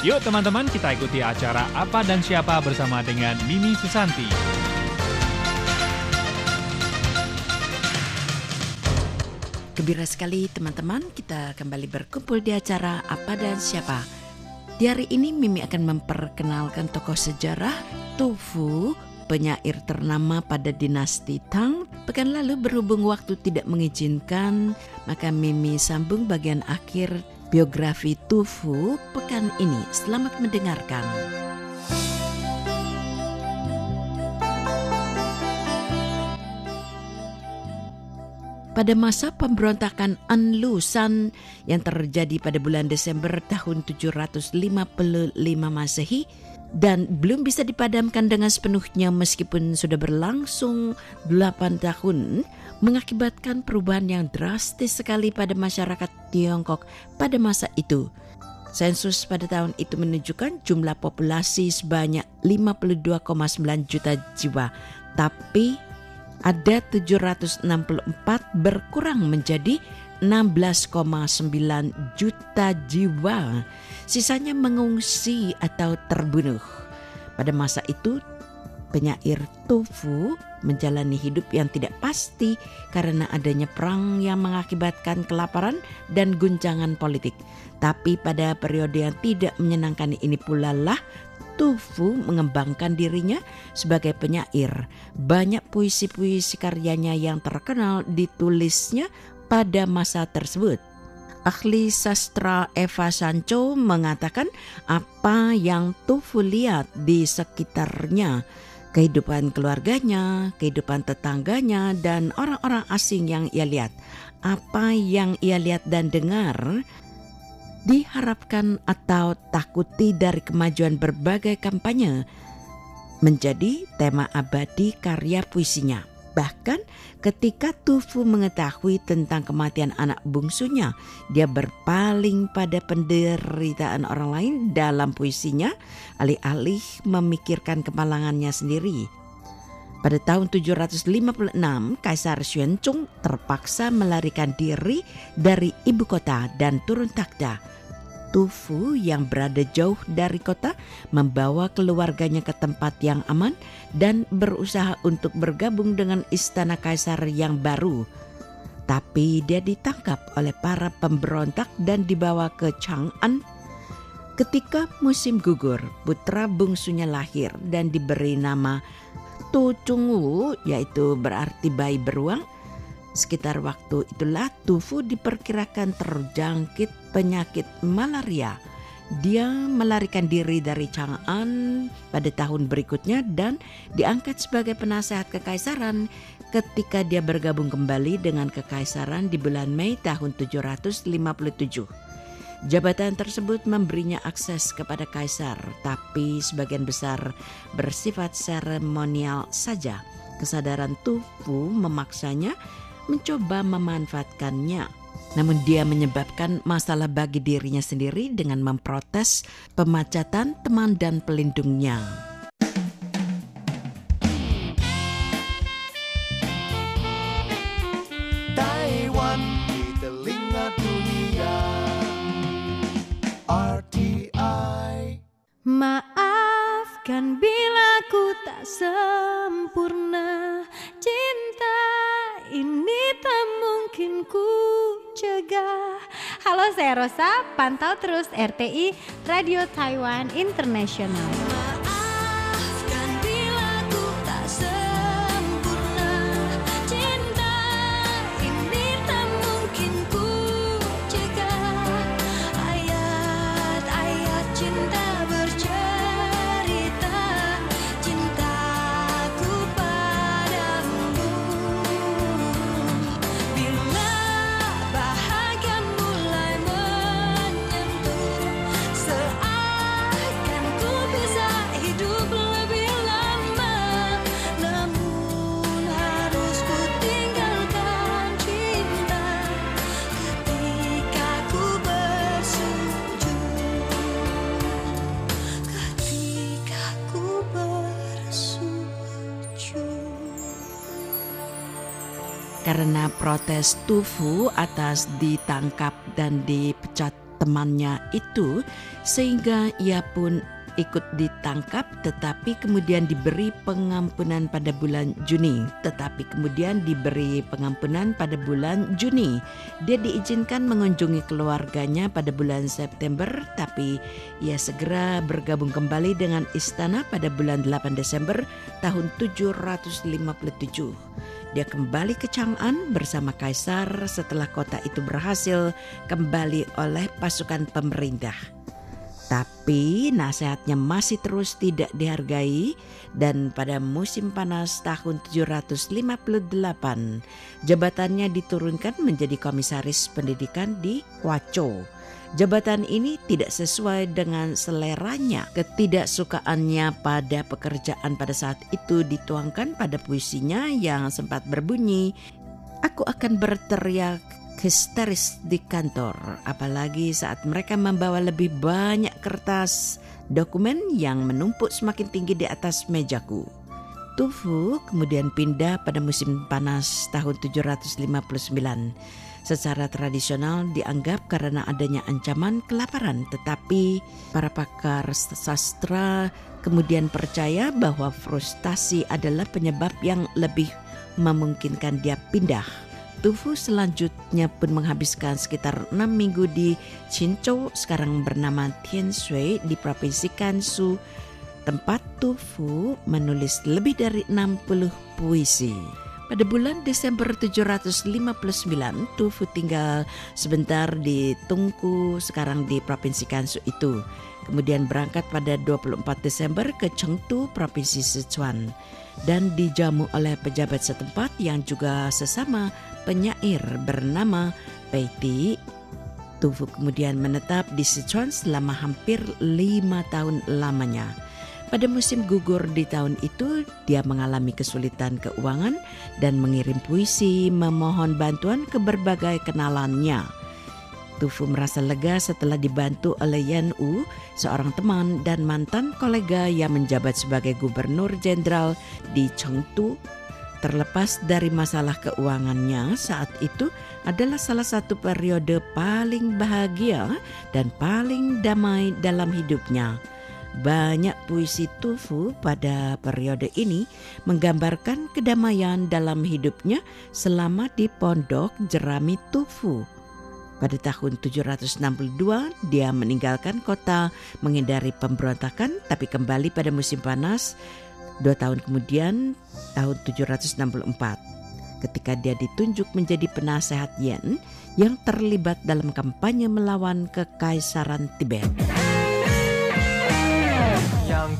Yuk teman-teman kita ikuti acara Apa dan Siapa bersama dengan Mimi Susanti. Gembira sekali teman-teman kita kembali berkumpul di acara Apa dan Siapa. Di hari ini Mimi akan memperkenalkan tokoh sejarah Tu Fu, penyair ternama pada dinasti Tang. Pekan lalu berhubung waktu tidak mengizinkan, maka Mimi sambung bagian akhir biografi Tu Fu pekan ini. Selamat mendengarkan. pada masa pemberontakan Anlusan yang terjadi pada bulan Desember tahun 755 Masehi dan belum bisa dipadamkan dengan sepenuhnya meskipun sudah berlangsung 8 tahun mengakibatkan perubahan yang drastis sekali pada masyarakat Tiongkok pada masa itu. Sensus pada tahun itu menunjukkan jumlah populasi sebanyak 52,9 juta jiwa, tapi ada 764 berkurang menjadi 16,9 juta jiwa. Sisanya mengungsi atau terbunuh. Pada masa itu, penyair Tofu menjalani hidup yang tidak pasti karena adanya perang yang mengakibatkan kelaparan dan guncangan politik. Tapi pada periode yang tidak menyenangkan ini pula lah Tufu mengembangkan dirinya sebagai penyair. Banyak puisi-puisi karyanya yang terkenal ditulisnya pada masa tersebut. Ahli sastra Eva Sancho mengatakan apa yang Tufu lihat di sekitarnya, kehidupan keluarganya, kehidupan tetangganya, dan orang-orang asing yang ia lihat. Apa yang ia lihat dan dengar diharapkan atau takuti dari kemajuan berbagai kampanye menjadi tema abadi karya puisinya. Bahkan ketika Tufu mengetahui tentang kematian anak bungsunya, dia berpaling pada penderitaan orang lain dalam puisinya, alih-alih memikirkan kemalangannya sendiri. Pada tahun 756, Kaisar Xuanzong terpaksa melarikan diri dari ibu kota dan turun takhta. Tufu yang berada jauh dari kota membawa keluarganya ke tempat yang aman dan berusaha untuk bergabung dengan istana kaisar yang baru. Tapi dia ditangkap oleh para pemberontak dan dibawa ke Chang'an. Ketika musim gugur, putra bungsunya lahir dan diberi nama Tu Chungwu yaitu berarti bayi beruang Sekitar waktu itulah Tufu diperkirakan terjangkit penyakit malaria. Dia melarikan diri dari Chang'an pada tahun berikutnya dan diangkat sebagai penasehat kekaisaran ketika dia bergabung kembali dengan kekaisaran di bulan Mei tahun 757. Jabatan tersebut memberinya akses kepada kaisar, tapi sebagian besar bersifat seremonial saja. Kesadaran Tufu memaksanya mencoba memanfaatkannya. Namun dia menyebabkan masalah bagi dirinya sendiri dengan memprotes pemacatan teman dan pelindungnya. Saya Rosa, pantau terus RTI Radio Taiwan International Karena protes Tufu atas ditangkap dan dipecat temannya itu sehingga ia pun ikut ditangkap tetapi kemudian diberi pengampunan pada bulan Juni. Tetapi kemudian diberi pengampunan pada bulan Juni. Dia diizinkan mengunjungi keluarganya pada bulan September tapi ia segera bergabung kembali dengan istana pada bulan 8 Desember tahun 757 dia kembali ke Chang'an bersama kaisar setelah kota itu berhasil kembali oleh pasukan pemerintah. Tapi nasihatnya masih terus tidak dihargai dan pada musim panas tahun 758 jabatannya diturunkan menjadi komisaris pendidikan di Huacho. Jabatan ini tidak sesuai dengan seleranya. Ketidaksukaannya pada pekerjaan pada saat itu dituangkan pada puisinya yang sempat berbunyi, Aku akan berteriak histeris di kantor, apalagi saat mereka membawa lebih banyak kertas dokumen yang menumpuk semakin tinggi di atas mejaku. Tufu kemudian pindah pada musim panas tahun 759. Secara tradisional dianggap karena adanya ancaman kelaparan, tetapi para pakar sastra kemudian percaya bahwa frustasi adalah penyebab yang lebih memungkinkan dia pindah Tufu selanjutnya pun menghabiskan sekitar enam minggu di Qinzhou, sekarang bernama Tianshui di Provinsi Gansu. Tempat Tufu menulis lebih dari 60 puisi. Pada bulan Desember 759, Tufu tinggal sebentar di Tungku, sekarang di Provinsi Gansu itu. Kemudian berangkat pada 24 Desember ke Chengdu, Provinsi Sichuan. Dan dijamu oleh pejabat setempat yang juga sesama penyair bernama Peiti. Tufu kemudian menetap di Sichuan selama hampir lima tahun lamanya. Pada musim gugur di tahun itu, dia mengalami kesulitan keuangan dan mengirim puisi memohon bantuan ke berbagai kenalannya. Tufu merasa lega setelah dibantu oleh Yan Wu, seorang teman dan mantan kolega yang menjabat sebagai gubernur jenderal di Chengdu Terlepas dari masalah keuangannya saat itu adalah salah satu periode paling bahagia dan paling damai dalam hidupnya. Banyak puisi Tufu pada periode ini menggambarkan kedamaian dalam hidupnya selama di pondok Jerami Tufu. Pada tahun 762 dia meninggalkan kota menghindari pemberontakan tapi kembali pada musim panas Dua tahun kemudian, tahun 764, ketika dia ditunjuk menjadi penasehat Yen yang terlibat dalam kampanye melawan kekaisaran Tibet. 阳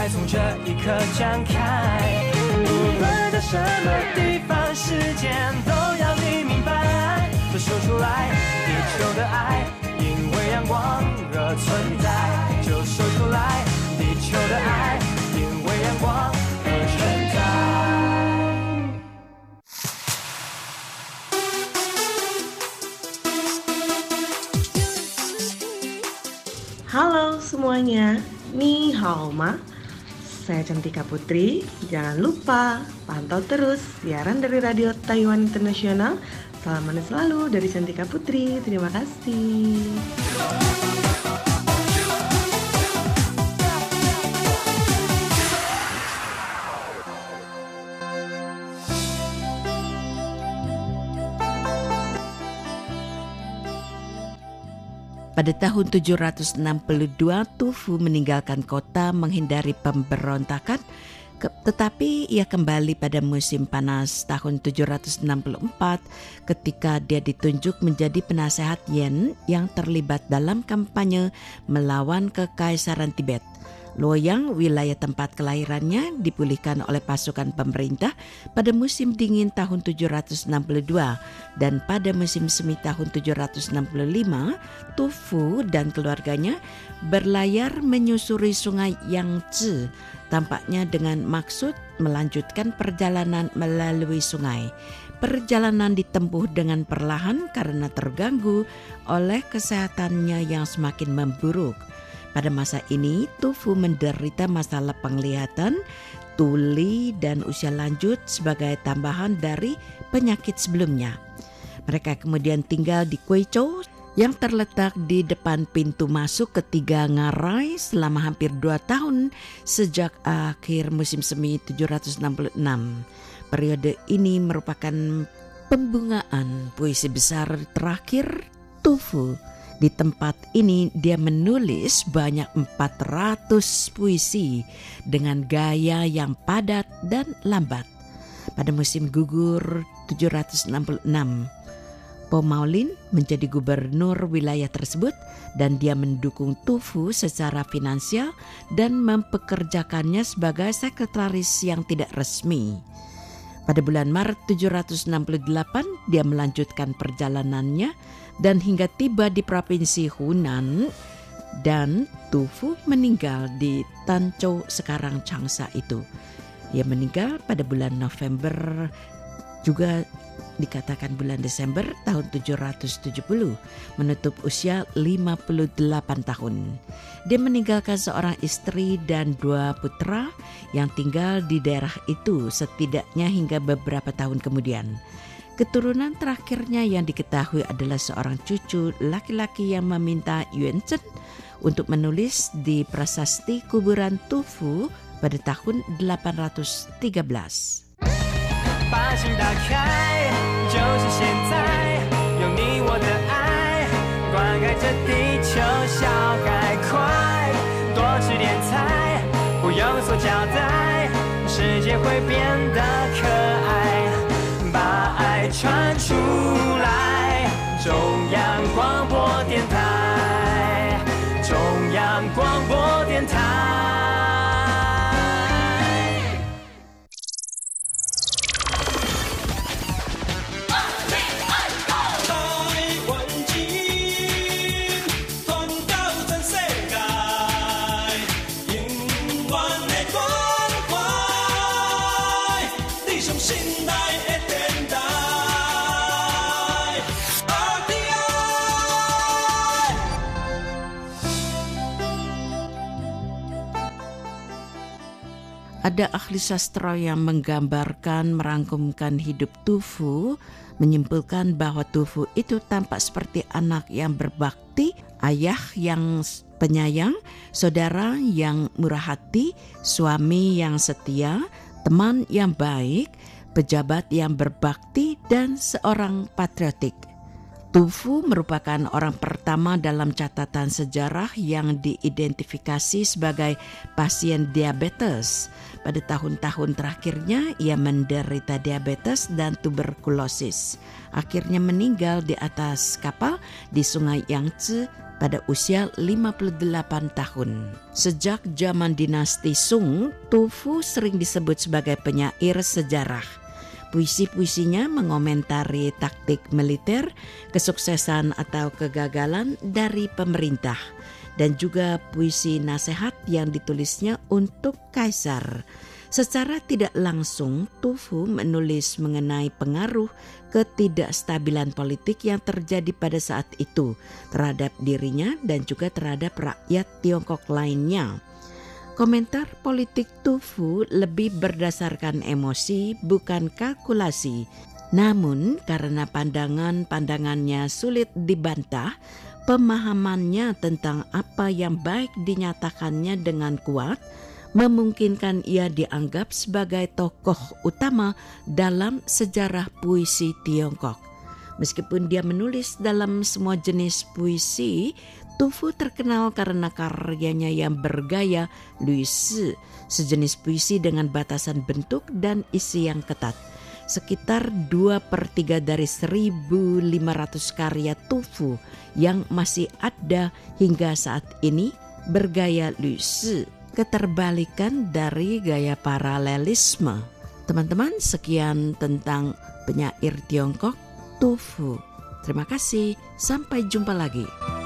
爱从这一刻展开。无论在什么地方，时间都要你明白，都说出来。地球的爱，因为阳光而存在，就说出来。地球的爱，因为阳光而存在。Halo semuanya, Ni hao ma. Saya Cantika Putri. Jangan lupa pantau terus siaran dari Radio Taiwan Internasional. Salam manis selalu dari Cantika Putri. Terima kasih. Pada tahun 762 Tufu meninggalkan kota menghindari pemberontakan tetapi ia kembali pada musim panas tahun 764 ketika dia ditunjuk menjadi penasehat Yen yang terlibat dalam kampanye melawan kekaisaran Tibet. Loyang, wilayah tempat kelahirannya, dipulihkan oleh pasukan pemerintah pada musim dingin tahun 762 dan pada musim semi tahun 765, Tufu dan keluarganya berlayar menyusuri sungai Yangtze, tampaknya dengan maksud melanjutkan perjalanan melalui sungai. Perjalanan ditempuh dengan perlahan karena terganggu oleh kesehatannya yang semakin memburuk. Pada masa ini, Tufu menderita masalah penglihatan, tuli, dan usia lanjut sebagai tambahan dari penyakit sebelumnya. Mereka kemudian tinggal di Kuichou yang terletak di depan pintu masuk ketiga Ngarai selama hampir dua tahun sejak akhir musim semi 766. Periode ini merupakan pembungaan puisi besar terakhir Tufu. Di tempat ini dia menulis banyak 400 puisi dengan gaya yang padat dan lambat. Pada musim gugur 766, Po Maulin menjadi gubernur wilayah tersebut dan dia mendukung Tufu secara finansial dan mempekerjakannya sebagai sekretaris yang tidak resmi. Pada bulan Maret 768 dia melanjutkan perjalanannya dan hingga tiba di provinsi Hunan dan Tufu meninggal di Tanzhou sekarang Changsha itu. Ia meninggal pada bulan November juga dikatakan bulan Desember tahun 770 menutup usia 58 tahun. Dia meninggalkan seorang istri dan dua putra yang tinggal di daerah itu setidaknya hingga beberapa tahun kemudian. Keturunan terakhirnya yang diketahui adalah seorang cucu laki-laki yang meminta Yuan Zhen untuk menulis di prasasti kuburan Tufu pada tahun 813. 把 stone. Ada ahli sastra yang menggambarkan merangkumkan hidup Tufu, menyimpulkan bahwa Tufu itu tampak seperti anak yang berbakti, ayah yang penyayang, saudara yang murah hati, suami yang setia, teman yang baik, pejabat yang berbakti, dan seorang patriotik. Tufu merupakan orang pertama dalam catatan sejarah yang diidentifikasi sebagai pasien diabetes. Pada tahun-tahun terakhirnya, ia menderita diabetes dan tuberkulosis. Akhirnya meninggal di atas kapal di Sungai Yangtze pada usia 58 tahun. Sejak zaman dinasti Sung, Tufu sering disebut sebagai penyair sejarah. Puisi-puisinya mengomentari taktik militer, kesuksesan atau kegagalan dari pemerintah, dan juga puisi nasihat yang ditulisnya untuk kaisar. Secara tidak langsung, Tufu menulis mengenai pengaruh ketidakstabilan politik yang terjadi pada saat itu terhadap dirinya dan juga terhadap rakyat Tiongkok lainnya. Komentar politik Tufu lebih berdasarkan emosi, bukan kalkulasi. Namun, karena pandangan-pandangannya sulit dibantah, pemahamannya tentang apa yang baik dinyatakannya dengan kuat memungkinkan ia dianggap sebagai tokoh utama dalam sejarah puisi Tiongkok. Meskipun dia menulis dalam semua jenis puisi, Tufu terkenal karena karyanya yang bergaya Luisi, sejenis puisi dengan batasan bentuk dan isi yang ketat. Sekitar 2 per 3 dari 1500 karya Tufu yang masih ada hingga saat ini bergaya Luisi, keterbalikan dari gaya paralelisme. Teman-teman, sekian tentang penyair Tiongkok Tufu. Terima kasih, sampai jumpa lagi.